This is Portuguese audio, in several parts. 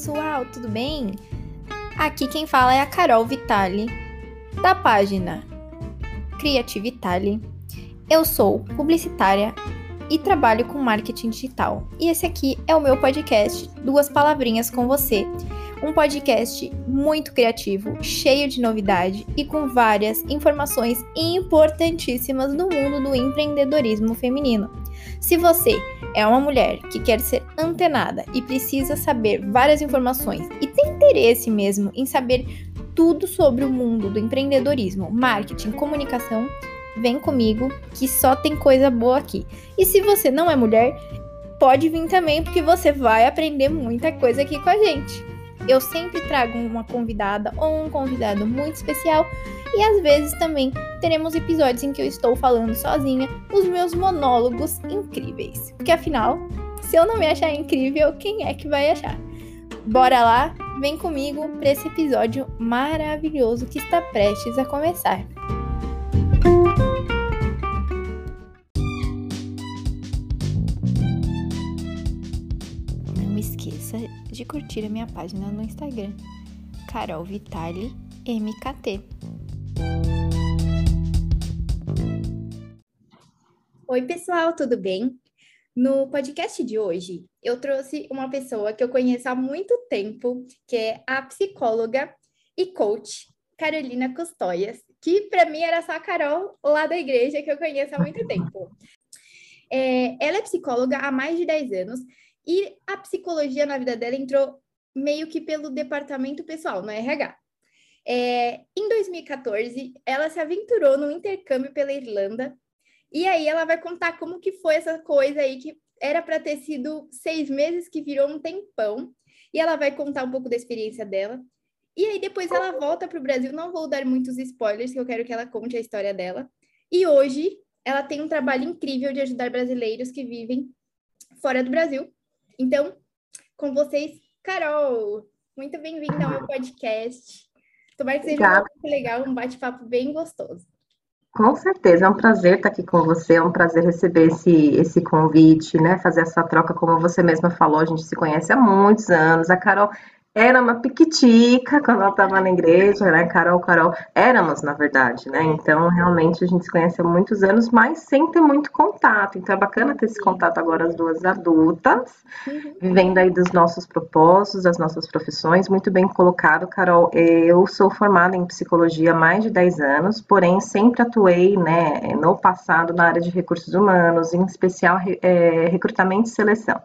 pessoal, tudo bem? Aqui quem fala é a Carol Vitali, da página Criativitali. Eu sou publicitária e trabalho com marketing digital. E esse aqui é o meu podcast Duas Palavrinhas com Você. Um podcast muito criativo, cheio de novidade e com várias informações importantíssimas no mundo do empreendedorismo feminino. Se você é uma mulher que quer ser antenada e precisa saber várias informações e tem interesse mesmo em saber tudo sobre o mundo do empreendedorismo, marketing, comunicação, vem comigo que só tem coisa boa aqui. E se você não é mulher, pode vir também porque você vai aprender muita coisa aqui com a gente. Eu sempre trago uma convidada ou um convidado muito especial e às vezes também teremos episódios em que eu estou falando sozinha os meus monólogos incríveis. Porque afinal, se eu não me achar incrível, quem é que vai achar? Bora lá, vem comigo para esse episódio maravilhoso que está prestes a começar. Esqueça de curtir a minha página no Instagram, Carol Vitali MKT. Oi, pessoal, tudo bem? No podcast de hoje, eu trouxe uma pessoa que eu conheço há muito tempo, que é a psicóloga e coach Carolina Custóias, que para mim era só a Carol lá da igreja que eu conheço há muito tempo. É, ela é psicóloga há mais de 10 anos e a psicologia na vida dela entrou meio que pelo departamento pessoal, no RH. É, em 2014, ela se aventurou no intercâmbio pela Irlanda e aí ela vai contar como que foi essa coisa aí que era para ter sido seis meses, que virou um tempão. E ela vai contar um pouco da experiência dela. E aí depois ela volta para o Brasil. Não vou dar muitos spoilers, que eu quero que ela conte a história dela. E hoje ela tem um trabalho incrível de ajudar brasileiros que vivem fora do Brasil. Então, com vocês, Carol. Muito bem-vinda ao meu podcast. Tomara que seja muito legal, um bate-papo bem gostoso. Com certeza, é um prazer estar aqui com você, é um prazer receber esse, esse convite, né? Fazer essa troca, como você mesma falou, a gente se conhece há muitos anos. A Carol era uma piquitica quando ela estava na igreja, né? Carol, Carol, éramos, na verdade, né? Então, realmente, a gente se conhece há muitos anos, mas sem ter muito contato. Então, é bacana ter esse contato agora, as duas adultas, uhum. vivendo aí dos nossos propósitos, das nossas profissões. Muito bem colocado, Carol. Eu sou formada em psicologia há mais de 10 anos, porém, sempre atuei, né, no passado, na área de recursos humanos, em especial é, recrutamento e seleção.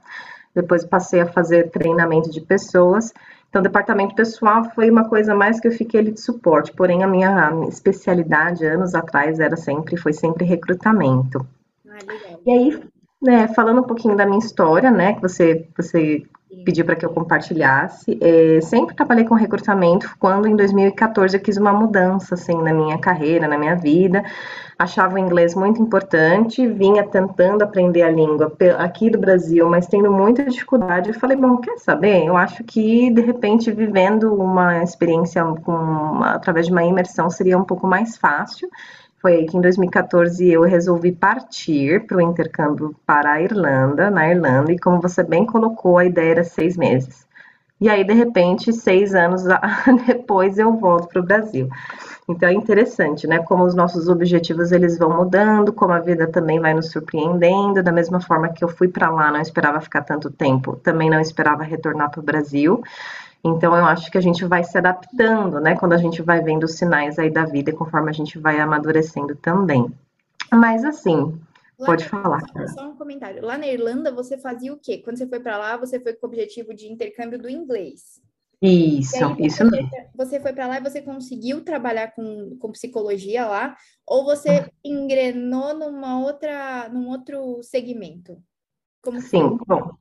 Depois passei a fazer treinamento de pessoas então, departamento pessoal foi uma coisa mais que eu fiquei ali de suporte, porém a minha, especialidade anos atrás era sempre, foi sempre recrutamento. Ah, e aí, né, falando um pouquinho da minha história, né, que você, você pediu para que eu compartilhasse. É, sempre trabalhei com recrutamento, quando em 2014 eu quis uma mudança assim na minha carreira, na minha vida achava o inglês muito importante, vinha tentando aprender a língua aqui do Brasil, mas tendo muita dificuldade. Eu falei, bom, quer saber? Eu acho que de repente vivendo uma experiência com uma, através de uma imersão seria um pouco mais fácil. Foi aí que em 2014 eu resolvi partir para o intercâmbio para a Irlanda, na Irlanda, e como você bem colocou, a ideia era seis meses. E aí, de repente, seis anos depois, eu volto para o Brasil. Então é interessante, né? Como os nossos objetivos eles vão mudando, como a vida também vai nos surpreendendo. Da mesma forma que eu fui para lá, não esperava ficar tanto tempo, também não esperava retornar para o Brasil. Então eu acho que a gente vai se adaptando, né? Quando a gente vai vendo os sinais aí da vida, conforme a gente vai amadurecendo também. Mas assim, Lá Pode falar. Só um comentário. Lá na Irlanda, você fazia o quê? Quando você foi para lá, você foi com o objetivo de intercâmbio do inglês. Isso, aí, isso mesmo. Você foi para lá e você conseguiu trabalhar com, com psicologia lá, ou você ah. engrenou numa outra, num outro segmento? Como Sim, foi? bom,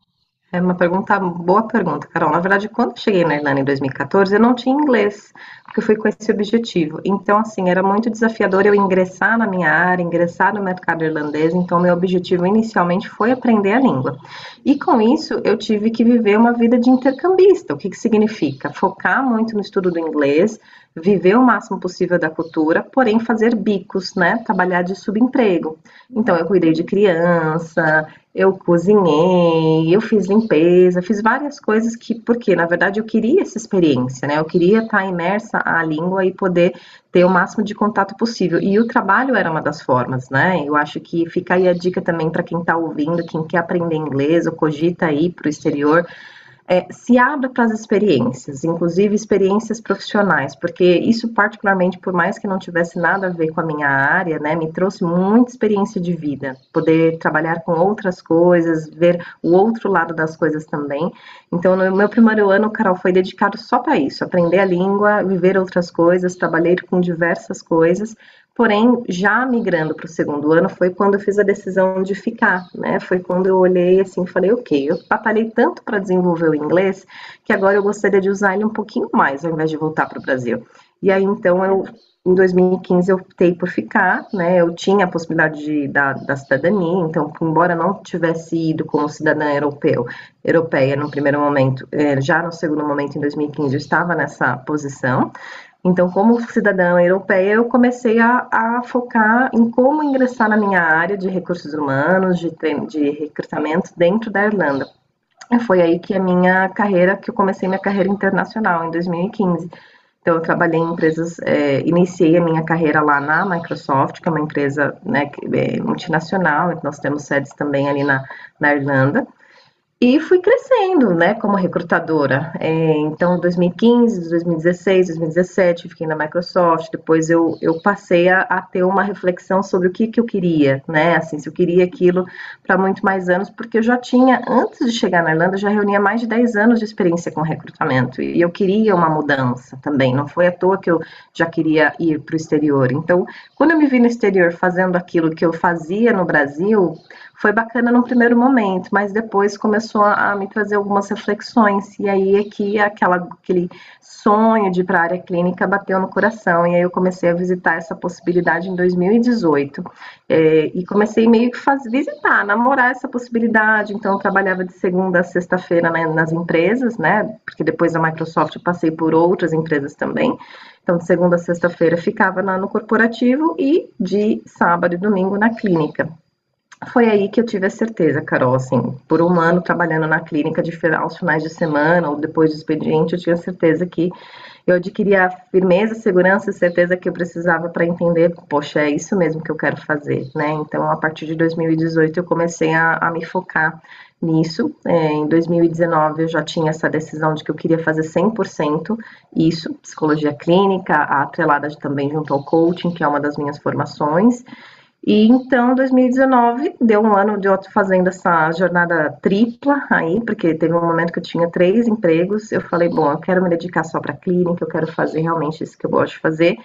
é uma pergunta, boa pergunta, Carol. Na verdade, quando eu cheguei na Irlanda em 2014, eu não tinha inglês, porque eu fui com esse objetivo. Então, assim, era muito desafiador eu ingressar na minha área, ingressar no mercado irlandês. Então, meu objetivo inicialmente foi aprender a língua. E com isso, eu tive que viver uma vida de intercambista. O que, que significa? Focar muito no estudo do inglês, viver o máximo possível da cultura, porém fazer bicos, né? Trabalhar de subemprego. Então eu cuidei de criança, eu cozinhei, eu fiz limpeza, fiz várias coisas que, porque na verdade eu queria essa experiência, né? Eu queria estar imersa à língua e poder ter o máximo de contato possível. E o trabalho era uma das formas, né? Eu acho que fica aí a dica também para quem está ouvindo, quem quer aprender inglês ou cogita ir para o exterior é, se abra para as experiências, inclusive experiências profissionais, porque isso particularmente, por mais que não tivesse nada a ver com a minha área, né, me trouxe muita experiência de vida, poder trabalhar com outras coisas, ver o outro lado das coisas também. Então, no meu primeiro ano, Carol, foi dedicado só para isso, aprender a língua, viver outras coisas, trabalhei com diversas coisas, Porém, já migrando para o segundo ano foi quando eu fiz a decisão de ficar, né? Foi quando eu olhei assim falei, ok, eu batalhei tanto para desenvolver o inglês que agora eu gostaria de usar ele um pouquinho mais ao invés de voltar para o Brasil. E aí então eu em 2015 eu optei por ficar, né? Eu tinha a possibilidade de, da, da cidadania, então, embora não tivesse ido como cidadã europeu, europeia no primeiro momento, eh, já no segundo momento, em 2015, eu estava nessa posição. Então, como cidadã europeia, eu comecei a, a, focar em como ingressar na minha área de recursos humanos, de, de recrutamento dentro da Irlanda. E foi aí que a minha carreira, que eu comecei minha carreira internacional em 2015. Então, eu trabalhei em empresas, é, iniciei a minha carreira lá na Microsoft, que é uma empresa né, é multinacional, nós temos sedes também ali na, na Irlanda. E fui crescendo, né, como recrutadora. É, então, 2015, 2016, 2017, fiquei na Microsoft. Depois eu, eu passei a, a ter uma reflexão sobre o que, que eu queria, né, assim, se eu queria aquilo para muito mais anos, porque eu já tinha, antes de chegar na Irlanda, já reunia mais de 10 anos de experiência com recrutamento. E eu queria uma mudança também. Não foi à toa que eu já queria ir para o exterior. Então, quando eu me vi no exterior fazendo aquilo que eu fazia no Brasil, foi bacana no primeiro momento, mas depois começou a, me trazer algumas reflexões, e aí é que aquela, aquele sonho de ir para a área clínica bateu no coração, e aí eu comecei a visitar essa possibilidade em 2018, é, e comecei meio que fazer, visitar, namorar essa possibilidade, então eu trabalhava de segunda a sexta-feira né, nas empresas, né, porque depois da Microsoft eu passei por outras empresas também, então, de segunda a sexta-feira ficava no corporativo e de sábado e domingo na clínica. Foi aí que eu tive a certeza, Carol, assim, por um ano trabalhando na clínica de aos finais de semana ou depois do expediente, eu tinha certeza que eu adquiria firmeza, segurança e certeza que eu precisava para entender, poxa, é isso mesmo que eu quero fazer, né? Então, a partir de 2018, eu comecei a, a me focar nisso. É, em 2019, eu já tinha essa decisão de que eu queria fazer 100% isso, psicologia clínica, atrelada também junto ao coaching, que é uma das minhas formações. E então, 2019, deu um ano de eu fazendo essa jornada tripla aí, porque teve um momento que eu tinha três empregos. Eu falei, bom, eu quero me dedicar só para clínica, eu quero fazer realmente isso que eu gosto de fazer.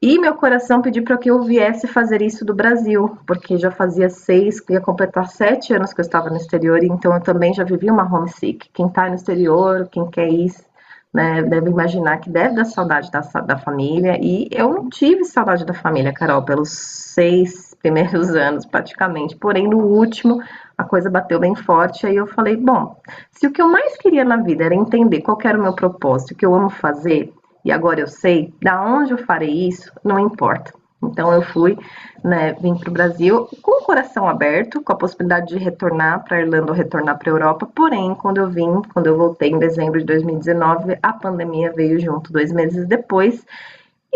E meu coração pediu para que eu viesse fazer isso do Brasil, porque já fazia seis, ia completar sete anos que eu estava no exterior, então eu também já vivi uma homesick. Quem está no exterior, quem quer ir né, deve imaginar que deve dar saudade da, da família, e eu não tive saudade da família, Carol, pelos seis primeiros anos, praticamente, porém, no último, a coisa bateu bem forte, aí eu falei, bom, se o que eu mais queria na vida era entender qual era o meu propósito, o que eu amo fazer, e agora eu sei, da onde eu farei isso, não importa. Então eu fui, né, vim para o Brasil com o coração aberto, com a possibilidade de retornar para a Irlanda ou retornar para a Europa. Porém, quando eu vim, quando eu voltei em dezembro de 2019, a pandemia veio junto dois meses depois.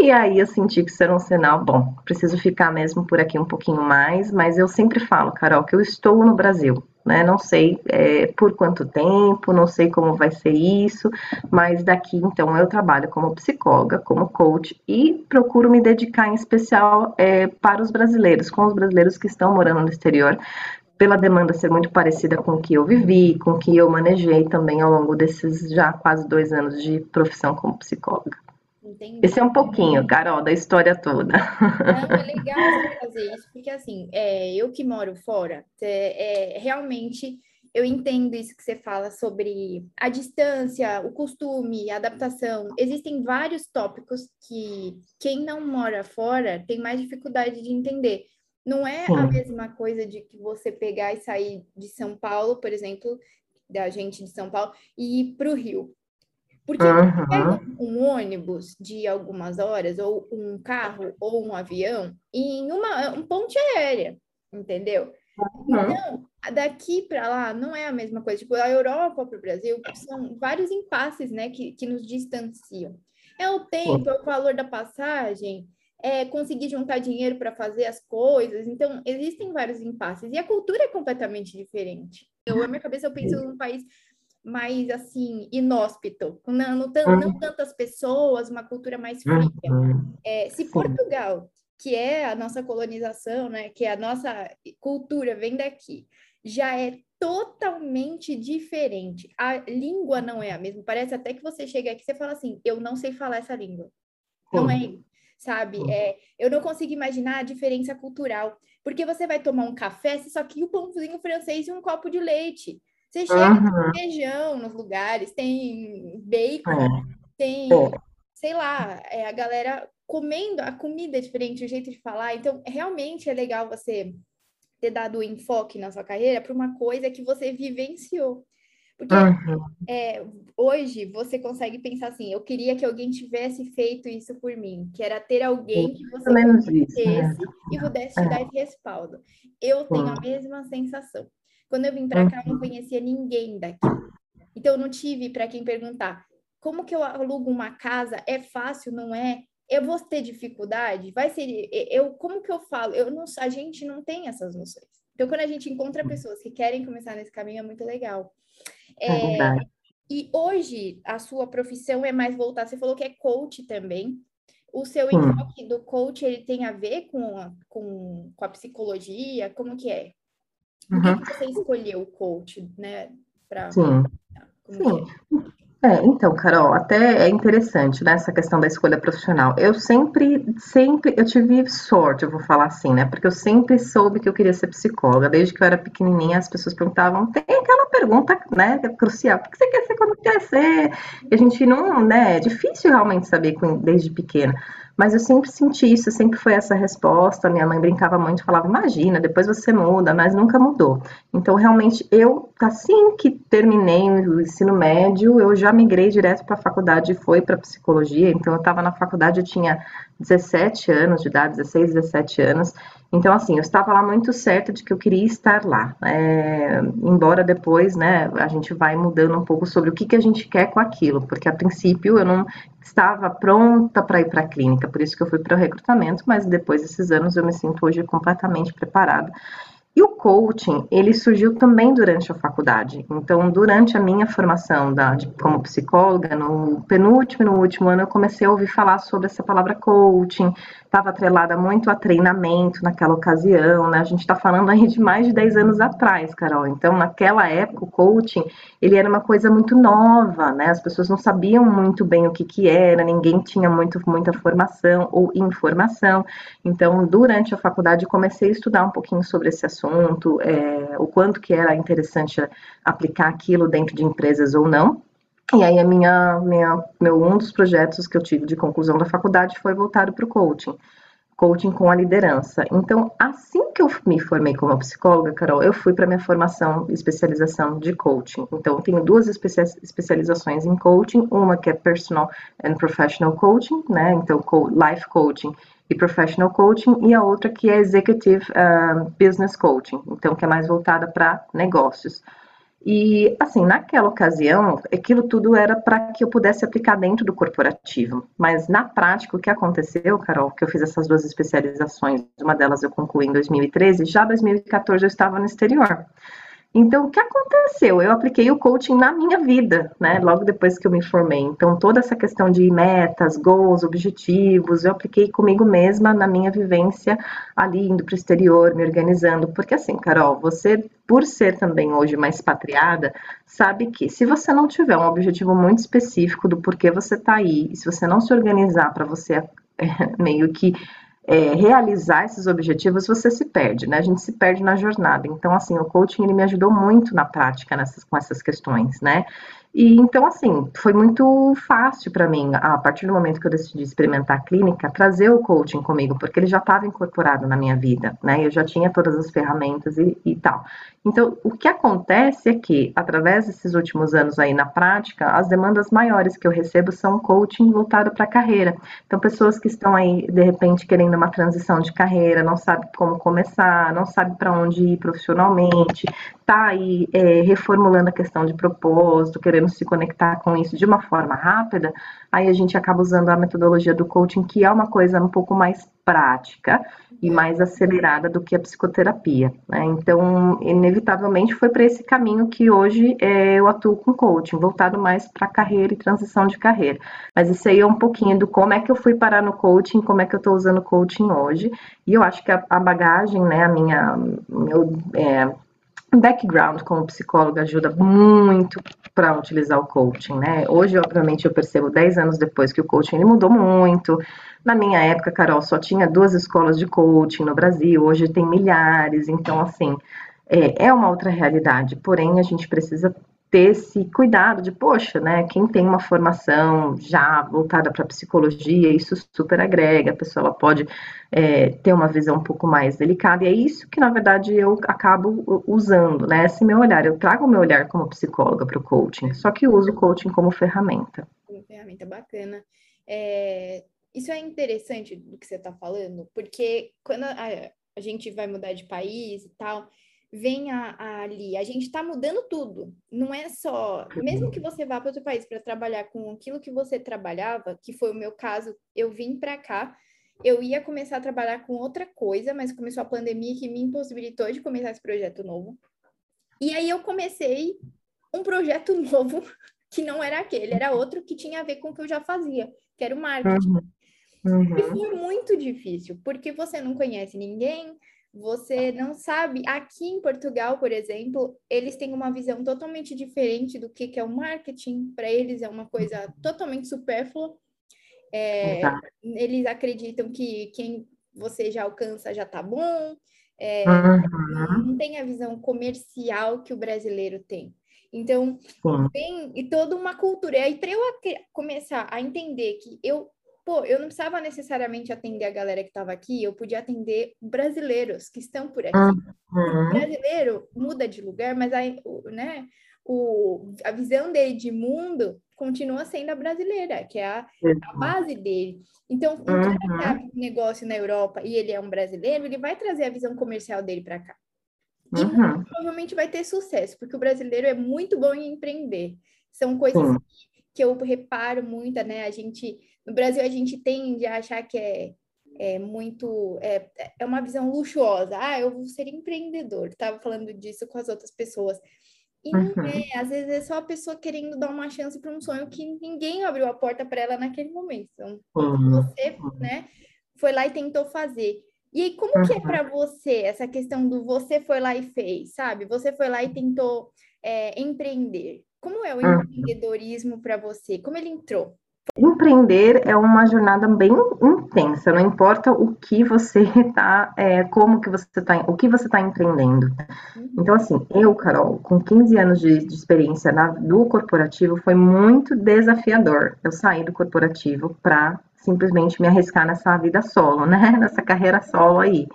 E aí eu senti que isso era um sinal, bom, preciso ficar mesmo por aqui um pouquinho mais, mas eu sempre falo, Carol, que eu estou no Brasil né? Não sei é, por quanto tempo, não sei como vai ser isso, mas daqui então eu trabalho como psicóloga, como coach e procuro me dedicar em especial é, para os brasileiros, com os brasileiros que estão morando no exterior, pela demanda ser muito parecida com o que eu vivi, com o que eu manejei também ao longo desses já quase dois anos de profissão como psicóloga. Entendi. Esse é um pouquinho, Carol, da história toda. Não, é legal você fazer isso, porque assim, é, eu que moro fora, é, é, realmente eu entendo isso que você fala sobre a distância, o costume, a adaptação. Existem vários tópicos que quem não mora fora tem mais dificuldade de entender. Não é Sim. a mesma coisa de que você pegar e sair de São Paulo, por exemplo, da gente de São Paulo, e ir para o Rio Porque uhum. pega um ônibus de algumas horas, ou um carro, ou um avião, em uma um ponte aérea, entendeu? Uhum. Então, daqui para lá não é a mesma coisa. Tipo, a Europa para o Brasil são vários impasses, né, que, que nos distanciam. É o tempo, é o valor da passagem, é conseguir juntar dinheiro para fazer as coisas. Então, existem vários impasses. E a cultura é completamente diferente. Eu, na minha cabeça, eu penso num país mais, assim, inóspito. Não, não, não tantas pessoas, uma cultura mais fria. É, se Portugal, que é a nossa colonização, né, que é a nossa cultura, vem daqui, já é totalmente diferente. A língua não é a mesma. Parece até que você chega aqui e você fala assim, eu não sei falar essa língua. Não é sabe? É, eu não consigo imaginar a diferença cultural, porque você vai tomar um café, só quer o pãozinho francês e um copo de leite. Você chega uhum. tem feijão nos lugares, tem bacon, é. tem, é. sei lá, é, a galera comendo a comida é diferente, o jeito de falar. Então, realmente é legal você ter dado enfoque na sua carreira para uma coisa que você vivenciou. Porque uhum. é, hoje você consegue pensar assim, eu queria que alguém tivesse feito isso por mim, que era ter alguém que você conhecesse né? e pudesse te é. dar esse respaldo. Eu tenho a mesma sensação. Quando eu vim para cá, eu não conhecia ninguém daqui. Então, eu não tive para quem perguntar como que eu alugo uma casa? É fácil, não é? Eu vou ter dificuldade? Vai ser eu como que eu falo? Eu não, a gente não tem essas noções. Então, quando a gente encontra pessoas que querem começar nesse caminho, é muito legal. É, é e hoje a sua profissão é mais voltada, você falou que é coach também. O seu hum. enfoque do coach ele tem a ver com a, com, com a psicologia? Como que é? Por uhum. que você escolheu o coach, né? Pra, Sim. Sim. É? É, então, Carol, até é interessante, né, essa questão da escolha profissional. Eu sempre, sempre, eu tive sorte, eu vou falar assim, né, porque eu sempre soube que eu queria ser psicóloga. Desde que eu era pequenininha, as pessoas perguntavam, tem aquela pergunta, né, que é crucial, o que você quer ser quando crescer? E a gente não, né, é difícil realmente saber desde pequena. Mas eu sempre senti isso, sempre foi essa resposta. Minha mãe brincava muito, falava: Imagina, depois você muda, mas nunca mudou. Então, realmente, eu, assim que terminei o ensino médio, eu já migrei direto para a faculdade e foi para psicologia. Então, eu estava na faculdade, eu tinha 17 anos de idade, 16, 17 anos. Então, assim, eu estava lá muito certa de que eu queria estar lá. É, embora depois, né, a gente vai mudando um pouco sobre o que, que a gente quer com aquilo, porque a princípio eu não estava pronta para ir para a clínica, por isso que eu fui para o recrutamento, mas depois desses anos eu me sinto hoje completamente preparada. E o coaching, ele surgiu também durante a faculdade. Então, durante a minha formação da, de, como psicóloga, no penúltimo e no último ano, eu comecei a ouvir falar sobre essa palavra coaching, estava atrelada muito a treinamento naquela ocasião, né? A gente está falando aí de mais de 10 anos atrás, Carol. Então, naquela época, o coaching, ele era uma coisa muito nova, né? As pessoas não sabiam muito bem o que que era, ninguém tinha muito, muita formação ou informação. Então, durante a faculdade, comecei a estudar um pouquinho sobre esse assunto, é, o quanto que era interessante aplicar aquilo dentro de empresas ou não. E aí a minha, minha, meu, um dos projetos que eu tive de conclusão da faculdade foi voltado para o coaching, coaching com a liderança. Então, assim que eu me formei como psicóloga, Carol, eu fui para minha formação, especialização de coaching. Então, eu tenho duas especializações em coaching, uma que é personal and professional coaching, né? Então, life coaching e professional coaching, e a outra que é executive uh, business coaching, então que é mais voltada para negócios. E, assim, naquela ocasião, aquilo tudo era para que eu pudesse aplicar dentro do corporativo. Mas, na prática, o que aconteceu, Carol, que eu fiz essas duas especializações, uma delas eu concluí em 2013, já em 2014 eu estava no exterior. Então, o que aconteceu? Eu apliquei o coaching na minha vida, né? Logo depois que eu me formei. Então, toda essa questão de metas, goals, objetivos, eu apliquei comigo mesma na minha vivência ali, indo para o exterior, me organizando. Porque, assim, Carol, você, por ser também hoje mais expatriada, sabe que se você não tiver um objetivo muito específico do porquê você está aí, e se você não se organizar para você meio que é, realizar esses objetivos, você se perde, né? A gente se perde na jornada. Então, assim, o coaching ele me ajudou muito na prática nessas, com essas questões, né? E então, assim, foi muito fácil para mim, a partir do momento que eu decidi experimentar a clínica, trazer o coaching comigo, porque ele já estava incorporado na minha vida, né? Eu já tinha todas as ferramentas e, e, tal. Então, o que acontece é que, através desses últimos anos aí na prática, as demandas maiores que eu recebo são coaching voltado para a carreira. Então, pessoas que estão aí, de repente, querendo uma transição de carreira, não sabe como começar, não sabe para onde ir profissionalmente, tá aí é, reformulando a questão de propósito, querendo se conectar com isso de uma forma rápida, aí a gente acaba usando a metodologia do coaching, que é uma coisa um pouco mais prática e mais acelerada do que a psicoterapia. Né? Então, inevitavelmente, foi para esse caminho que hoje é, eu atuo com coaching, voltado mais para carreira e transição de carreira. Mas isso aí é um pouquinho do como é que eu fui parar no coaching, como é que eu estou usando coaching hoje. E eu acho que a, a bagagem, né, a minha, meu é, background como psicóloga ajuda muito para utilizar o coaching, né? Hoje, obviamente, eu percebo 10 anos depois que o coaching ele mudou muito. Na minha época, Carol, só tinha duas escolas de coaching no Brasil, hoje tem milhares, então, assim, é, é uma outra realidade. Porém, a gente precisa ter esse cuidado de, poxa, né, quem tem uma formação já voltada para psicologia, isso super agrega, a pessoa ela pode é, ter uma visão um pouco mais delicada, e é isso que, na verdade, eu acabo usando, né, esse meu olhar, eu trago o meu olhar como psicóloga para o coaching, só que uso o coaching como ferramenta. Como ferramenta bacana. É, isso é interessante do que você está falando, porque quando a, a gente vai mudar de país e tal, vem a, a ali. A gente está mudando tudo. Não é só. Mesmo que você vá para outro país para trabalhar com aquilo que você trabalhava, que foi o meu caso, eu vim para cá. Eu ia começar a trabalhar com outra coisa, mas começou a pandemia que me impossibilitou de começar esse projeto novo. E aí eu comecei um projeto novo que não era aquele, era outro que tinha a ver com o que eu já fazia, que era o marketing. Uhum. Uhum. E foi muito difícil, porque você não conhece ninguém, você não sabe. Aqui em Portugal, por exemplo, eles têm uma visão totalmente diferente do que, que é o marketing. Para eles é uma coisa totalmente supérflua. É, eles acreditam que quem você já alcança já tá bom. É, uhum. Não tem a visão comercial que o brasileiro tem. Então, tem e toda uma cultura. E aí, para eu começar a entender que eu pô, eu não precisava necessariamente atender a galera que estava aqui, eu podia atender brasileiros que estão por aqui. Uhum. O brasileiro muda de lugar, mas aí, né, o, a visão dele de mundo continua sendo a brasileira, que é a, a base dele. Então, um cara que abre um negócio na Europa e ele é um brasileiro, ele vai trazer a visão comercial dele para cá. E uhum. provavelmente vai ter sucesso, porque o brasileiro é muito bom em empreender. São coisas uhum. que eu reparo muito, né? A gente no Brasil, a gente tende a achar que é, é muito. É, é uma visão luxuosa. Ah, eu vou ser empreendedor. Estava falando disso com as outras pessoas. E não uhum. é, às vezes é só a pessoa querendo dar uma chance para um sonho que ninguém abriu a porta para ela naquele momento. Então, uhum. você, né, foi lá e tentou fazer. E aí, como uhum. que é para você essa questão do você foi lá e fez, sabe? Você foi lá e tentou é, empreender. Como é o empreendedorismo para você? Como ele entrou? Empreender é uma jornada bem intensa, não importa o que você está, é, como que você está, o que você está empreendendo. Então, assim, eu, Carol, com 15 anos de, de experiência na, do corporativo, foi muito desafiador. Eu saí do corporativo para simplesmente me arriscar nessa vida solo, né? Nessa carreira solo aí.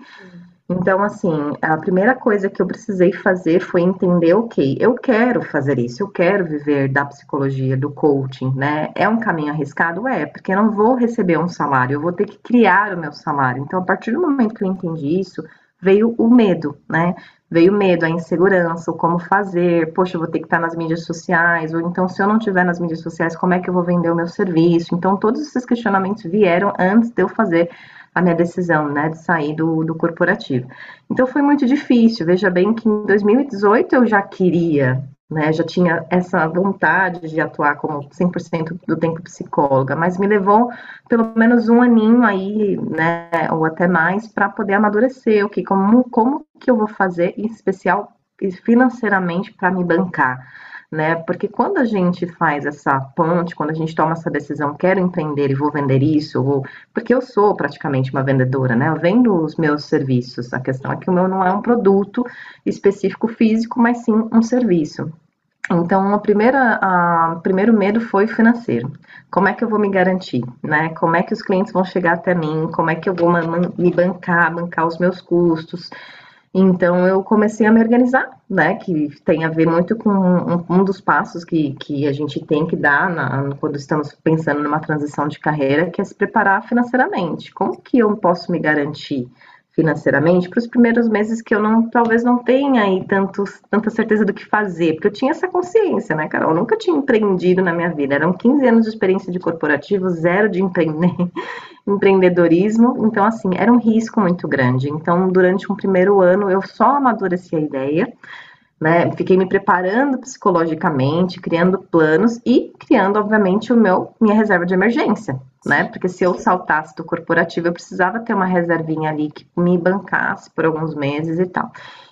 Então, assim, a primeira coisa que eu precisei fazer foi entender, ok, eu quero fazer isso, eu quero viver da psicologia, do coaching, né? É um caminho arriscado? É, porque eu não vou receber um salário, eu vou ter que criar o meu salário. Então, a partir do momento que eu entendi isso, veio o medo, né? Veio o medo, a insegurança, o como fazer, poxa, eu vou ter que estar nas mídias sociais, ou então, se eu não estiver nas mídias sociais, como é que eu vou vender o meu serviço? Então, todos esses questionamentos vieram antes de eu fazer a minha decisão, né, de sair do, do corporativo. Então foi muito difícil. Veja bem que em 2018 eu já queria, né, já tinha essa vontade de atuar como 100% do tempo psicóloga, mas me levou pelo menos um aninho aí, né, ou até mais, para poder amadurecer o que, como, como que eu vou fazer, em especial financeiramente, para me bancar né? Porque quando a gente faz essa ponte, quando a gente toma essa decisão, quero empreender e vou vender isso, porque eu sou praticamente uma vendedora, né? Eu vendo os meus serviços. A questão é que o meu não é um produto específico físico, mas sim um serviço. Então, a a, o primeiro medo foi financeiro. Como é que eu vou me garantir, né? Como é que os clientes vão chegar até mim? Como é que eu vou me bancar, bancar os meus custos? Então, eu comecei a me organizar, né? Que tem a ver muito com um, um dos passos que, que a gente tem que dar na, quando estamos pensando numa transição de carreira, que é se preparar financeiramente. Como que eu posso me garantir? Financeiramente para os primeiros meses que eu não talvez não tenha aí tanto, tanta certeza do que fazer, porque eu tinha essa consciência, né, Carol? Eu nunca tinha empreendido na minha vida. Eram 15 anos de experiência de corporativo, zero de empreender, empreendedorismo, então assim, era um risco muito grande. Então, durante um primeiro ano eu só amadureci a ideia, né? Fiquei me preparando psicologicamente, criando planos e criando, obviamente, o meu minha reserva de emergência, né? Porque se eu saltasse do corporativo, eu precisava ter uma reservinha ali que me bancasse por alguns meses e tal.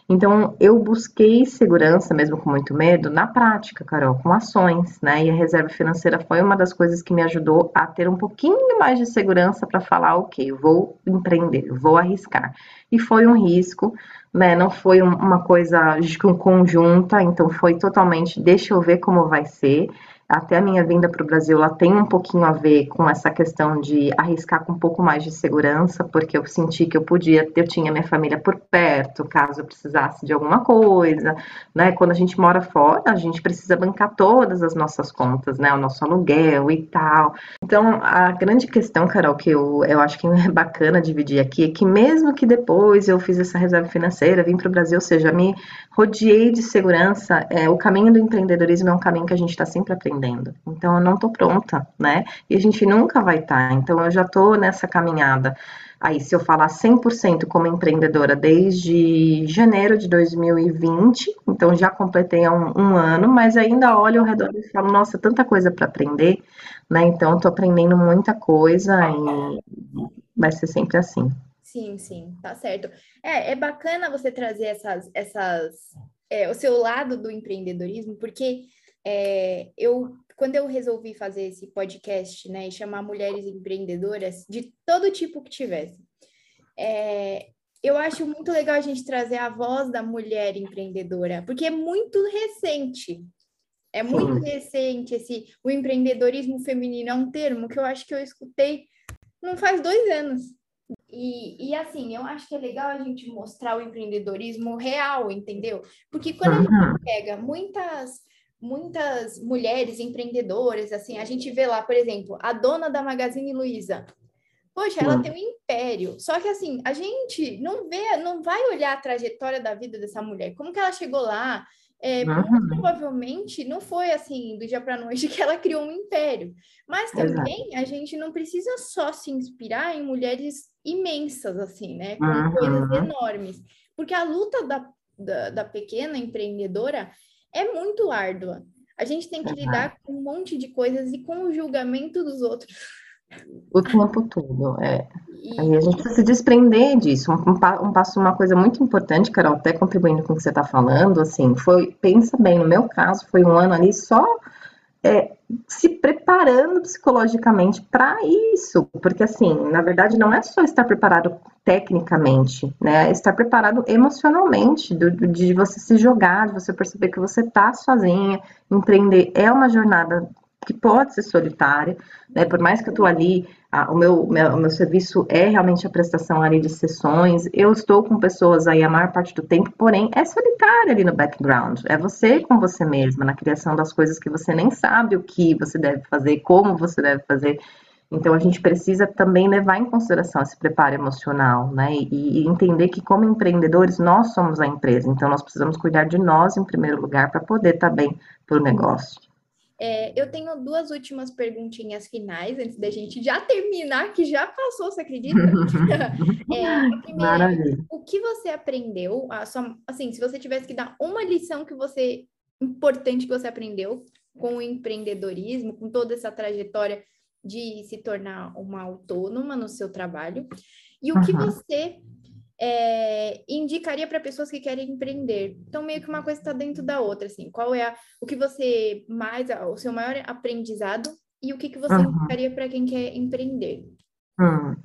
Então, eu busquei segurança, mesmo com muito medo, na prática, Carol, com ações, né? E a reserva financeira foi uma das coisas que me ajudou a ter um pouquinho mais de segurança para falar, ok, vou empreender, vou arriscar. E foi um risco, né? Não foi uma coisa conjunta, então foi totalmente, deixa eu ver como vai ser até a minha vinda para o Brasil, ela tem um pouquinho a ver com essa questão de arriscar com um pouco mais de segurança, porque eu senti que eu podia, eu tinha minha família por perto, caso eu precisasse de alguma coisa, né? Quando a gente mora fora, a gente precisa bancar todas as nossas contas, né? O nosso aluguel e tal. Então, a grande questão, Carol, que eu, eu acho que é bacana dividir aqui, é que mesmo que depois eu fiz essa reserva financeira, vim para o Brasil, ou seja, me rodeei de segurança, é, o caminho do empreendedorismo é um caminho que a gente está sempre aprendendo aprendendo. Então, eu não estou pronta, né? E a gente nunca vai estar. Tá. Então, eu já estou nessa caminhada. Aí, se eu falar 100% como empreendedora desde janeiro de 2020, então já completei um, um ano, mas ainda olho ao redor e falo, nossa, tanta coisa para aprender, né? Então, estou aprendendo muita coisa e vai ser sempre assim. Sim, sim, tá certo. É, é bacana você trazer essas, essas, é, o seu lado do empreendedorismo, porque é, eu quando eu resolvi fazer esse podcast, né, e chamar mulheres empreendedoras de todo tipo que tivesse, é, eu acho muito legal a gente trazer a voz da mulher empreendedora, porque é muito recente. É muito Sim. recente esse o empreendedorismo feminino é um termo que eu acho que eu escutei não faz dois anos. E, e assim, eu acho que é legal a gente mostrar o empreendedorismo real, entendeu? Porque quando uhum. a gente pega muitas muitas mulheres empreendedoras, assim, a gente vê lá, por exemplo, a dona da Magazine Luiza. Poxa, ela hum. tem um império. Só que assim, a gente não vê, não vai olhar a trajetória da vida dessa mulher. Como que ela chegou lá? É. Provavelmente não foi assim do dia para noite que ela criou um império. Mas também Exato. a gente não precisa só se inspirar em mulheres imensas, assim, né? Com uhum. coisas enormes. Porque a luta da, da, da pequena empreendedora é muito árdua. A gente tem que lidar com um monte de coisas e com o julgamento dos outros. O tempo todo, é. E... Aí a gente precisa se desprender disso. Um, um, passo, uma coisa muito importante, Carol, até contribuindo com o que você está falando, assim, foi, pensa bem, no meu caso, foi um ano ali só é, se preparando psicologicamente para isso, porque assim, na verdade, não é só estar preparado tecnicamente, né? É estar preparado emocionalmente, do, de você se jogar, de você perceber que você está sozinha, empreender é uma jornada que pode ser solitária, né? Por mais que eu estou ali, o, meu, meu, meu serviço é realmente a prestação ali de sessões, eu estou com pessoas aí a maior parte do tempo, porém é solitária ali no background. É você com você mesma, na criação das coisas que você nem sabe o que você deve fazer, como você deve fazer. Então a gente precisa também levar em consideração esse preparo emocional, né? E, e entender que como empreendedores nós somos a empresa, então nós precisamos cuidar de nós em primeiro lugar para poder estar tá bem para o negócio. É, eu tenho duas últimas perguntinhas finais antes da gente já terminar, que já passou, você acredita? é, a primeira, o que você aprendeu? Sua, assim, se você tivesse que dar uma lição que você importante que você aprendeu com o empreendedorismo, com toda essa trajetória de se tornar uma autônoma no seu trabalho, e o uhum. que você é, indicaria para pessoas que querem empreender. Então, meio que uma coisa está dentro da outra, assim. Qual é a, o que você mais, o seu maior aprendizado e o que, que você uhum. indicaria para quem quer empreender? Hum.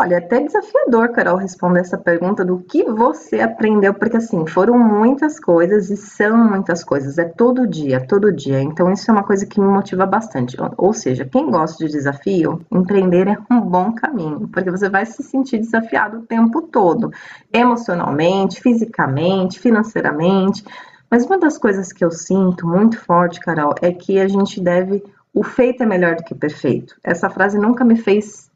Olha, é até desafiador, Carol, responder essa pergunta do que você aprendeu, porque assim, foram muitas coisas e são muitas coisas, é todo dia, todo dia. Então, isso é uma coisa que me motiva bastante. Ou seja, quem gosta de desafio, empreender é um bom caminho, porque você vai se sentir desafiado o tempo todo, emocionalmente, fisicamente, financeiramente. Mas uma das coisas que eu sinto muito forte, Carol, é que a gente deve. O feito é melhor do que perfeito. Essa frase nunca me fez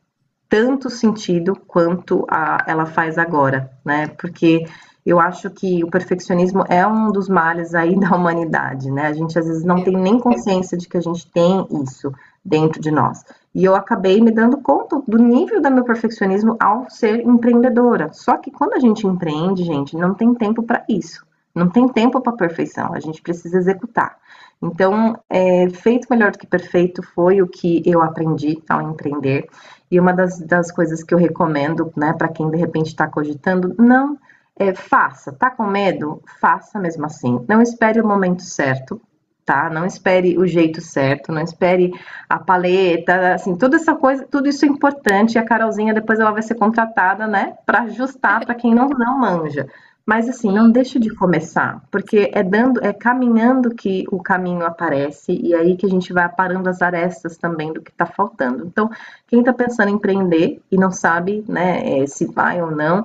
tanto sentido quanto a, ela faz agora, né? Porque eu acho que o perfeccionismo é um dos males aí da humanidade, né? A gente às vezes não tem nem consciência de que a gente tem isso dentro de nós. E eu acabei me dando conta do nível do meu perfeccionismo ao ser empreendedora. Só que quando a gente empreende, gente, não tem tempo para isso. Não tem tempo para perfeição. A gente precisa executar. Então, é, feito melhor do que perfeito foi o que eu aprendi ao empreender. E uma das, das coisas que eu recomendo, né, para quem de repente está cogitando, não é, faça. Tá com medo? Faça mesmo assim. Não espere o momento certo, tá? Não espere o jeito certo, não espere a paleta, assim, toda essa coisa, tudo isso é importante. E a Carolzinha depois ela vai ser contratada, né, para ajustar para quem não, não manja. Mas assim, não deixe de começar, porque é dando, é caminhando que o caminho aparece e aí que a gente vai aparando as arestas também do que está faltando. Então, quem está pensando em empreender e não sabe, né, é, se vai ou não,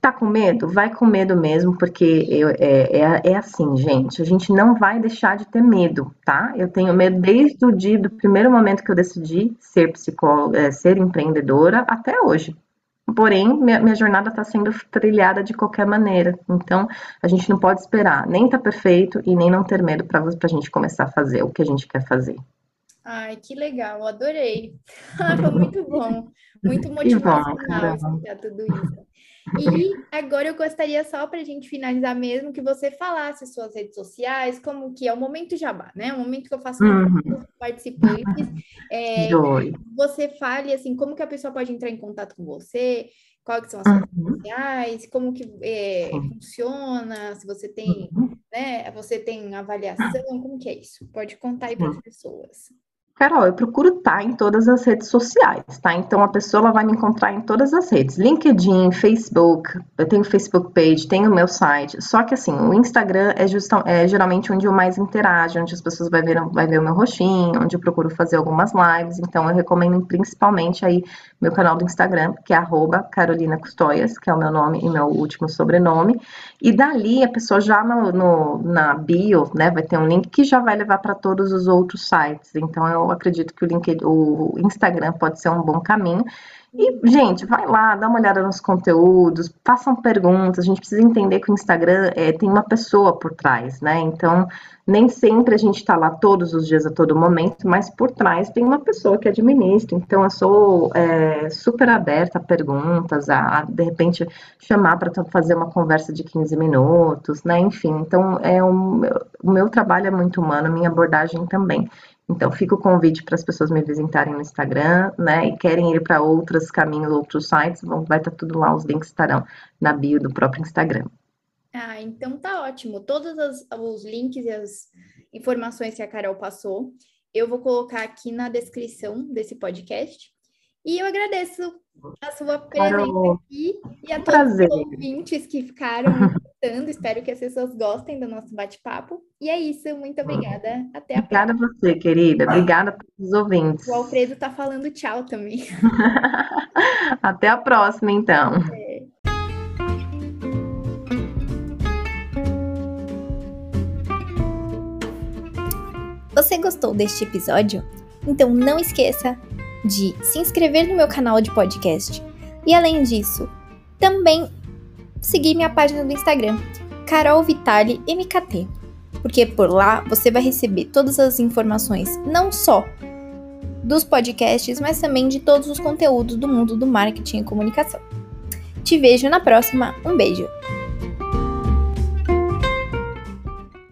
tá com medo? Vai com medo mesmo, porque eu, é, é, é, assim, gente, a gente não vai deixar de ter medo, tá? Eu tenho medo desde o dia, do primeiro momento que eu decidi ser psicóloga, é, ser empreendedora, até hoje. Porém, minha, minha jornada está sendo trilhada de qualquer maneira. Então, a gente não pode esperar nem tá perfeito e nem não ter medo para a gente começar a fazer o que a gente quer fazer. Ai, que legal, adorei. Foi muito bom, muito motivacional escutar tudo isso. E agora eu gostaria só para a gente finalizar mesmo que você falasse suas redes sociais, como que é o momento jabá, né? O momento que eu faço uhum. com os participantes. É, você fale assim, como que a pessoa pode entrar em contato com você, quais são as suas uhum. redes sociais, como que é, funciona, se você tem, uhum. né? Você tem avaliação, como que é isso? Pode contar aí para as pessoas. Carol, eu procuro estar tá em todas as redes sociais, tá? Então a pessoa vai me encontrar em todas as redes, LinkedIn, Facebook, eu tenho Facebook page, tenho meu site. Só que assim, o Instagram é, justa, é geralmente onde eu mais interajo, onde as pessoas vão ver, vai ver o meu rostinho, onde eu procuro fazer algumas lives. Então eu recomendo principalmente aí meu canal do Instagram, que é Carolina Custoias, que é o meu nome e meu último sobrenome. E dali a pessoa já no, no, na bio, né, vai ter um link que já vai levar para todos os outros sites. Então eu acredito que o LinkedIn, o Instagram pode ser um bom caminho. E, gente, vai lá, dá uma olhada nos conteúdos, façam perguntas. A gente precisa entender que o Instagram é, tem uma pessoa por trás, né? Então, nem sempre a gente está lá todos os dias, a todo momento, mas por trás tem uma pessoa que administra. Então, eu sou é, super aberta a perguntas, a, a de repente chamar para fazer uma conversa de 15 minutos, né? Enfim, então, é um, o meu trabalho é muito humano, a minha abordagem também. Então, fica o convite para as pessoas me visitarem no Instagram, né? E querem ir para outros caminhos, outros sites, vão, vai estar tá tudo lá, os links estarão na bio do próprio Instagram. Ah, então tá ótimo. Todos as, os links e as informações que a Carol passou, eu vou colocar aqui na descrição desse podcast. E eu agradeço a sua presença Carol, aqui e a todos prazer. os ouvintes que ficaram escutando. Espero que as pessoas gostem do nosso bate-papo. E é isso, muito obrigada. Até a Obrigada próxima. a você, querida. Obrigada a todos os ouvintes. O Alfredo tá falando tchau também. Até a próxima, então. É. Você gostou deste episódio? Então não esqueça de se inscrever no meu canal de podcast. E além disso, também seguir minha página do Instagram, Carol Vitali MKT, porque por lá você vai receber todas as informações, não só dos podcasts, mas também de todos os conteúdos do mundo do marketing e comunicação. Te vejo na próxima, um beijo!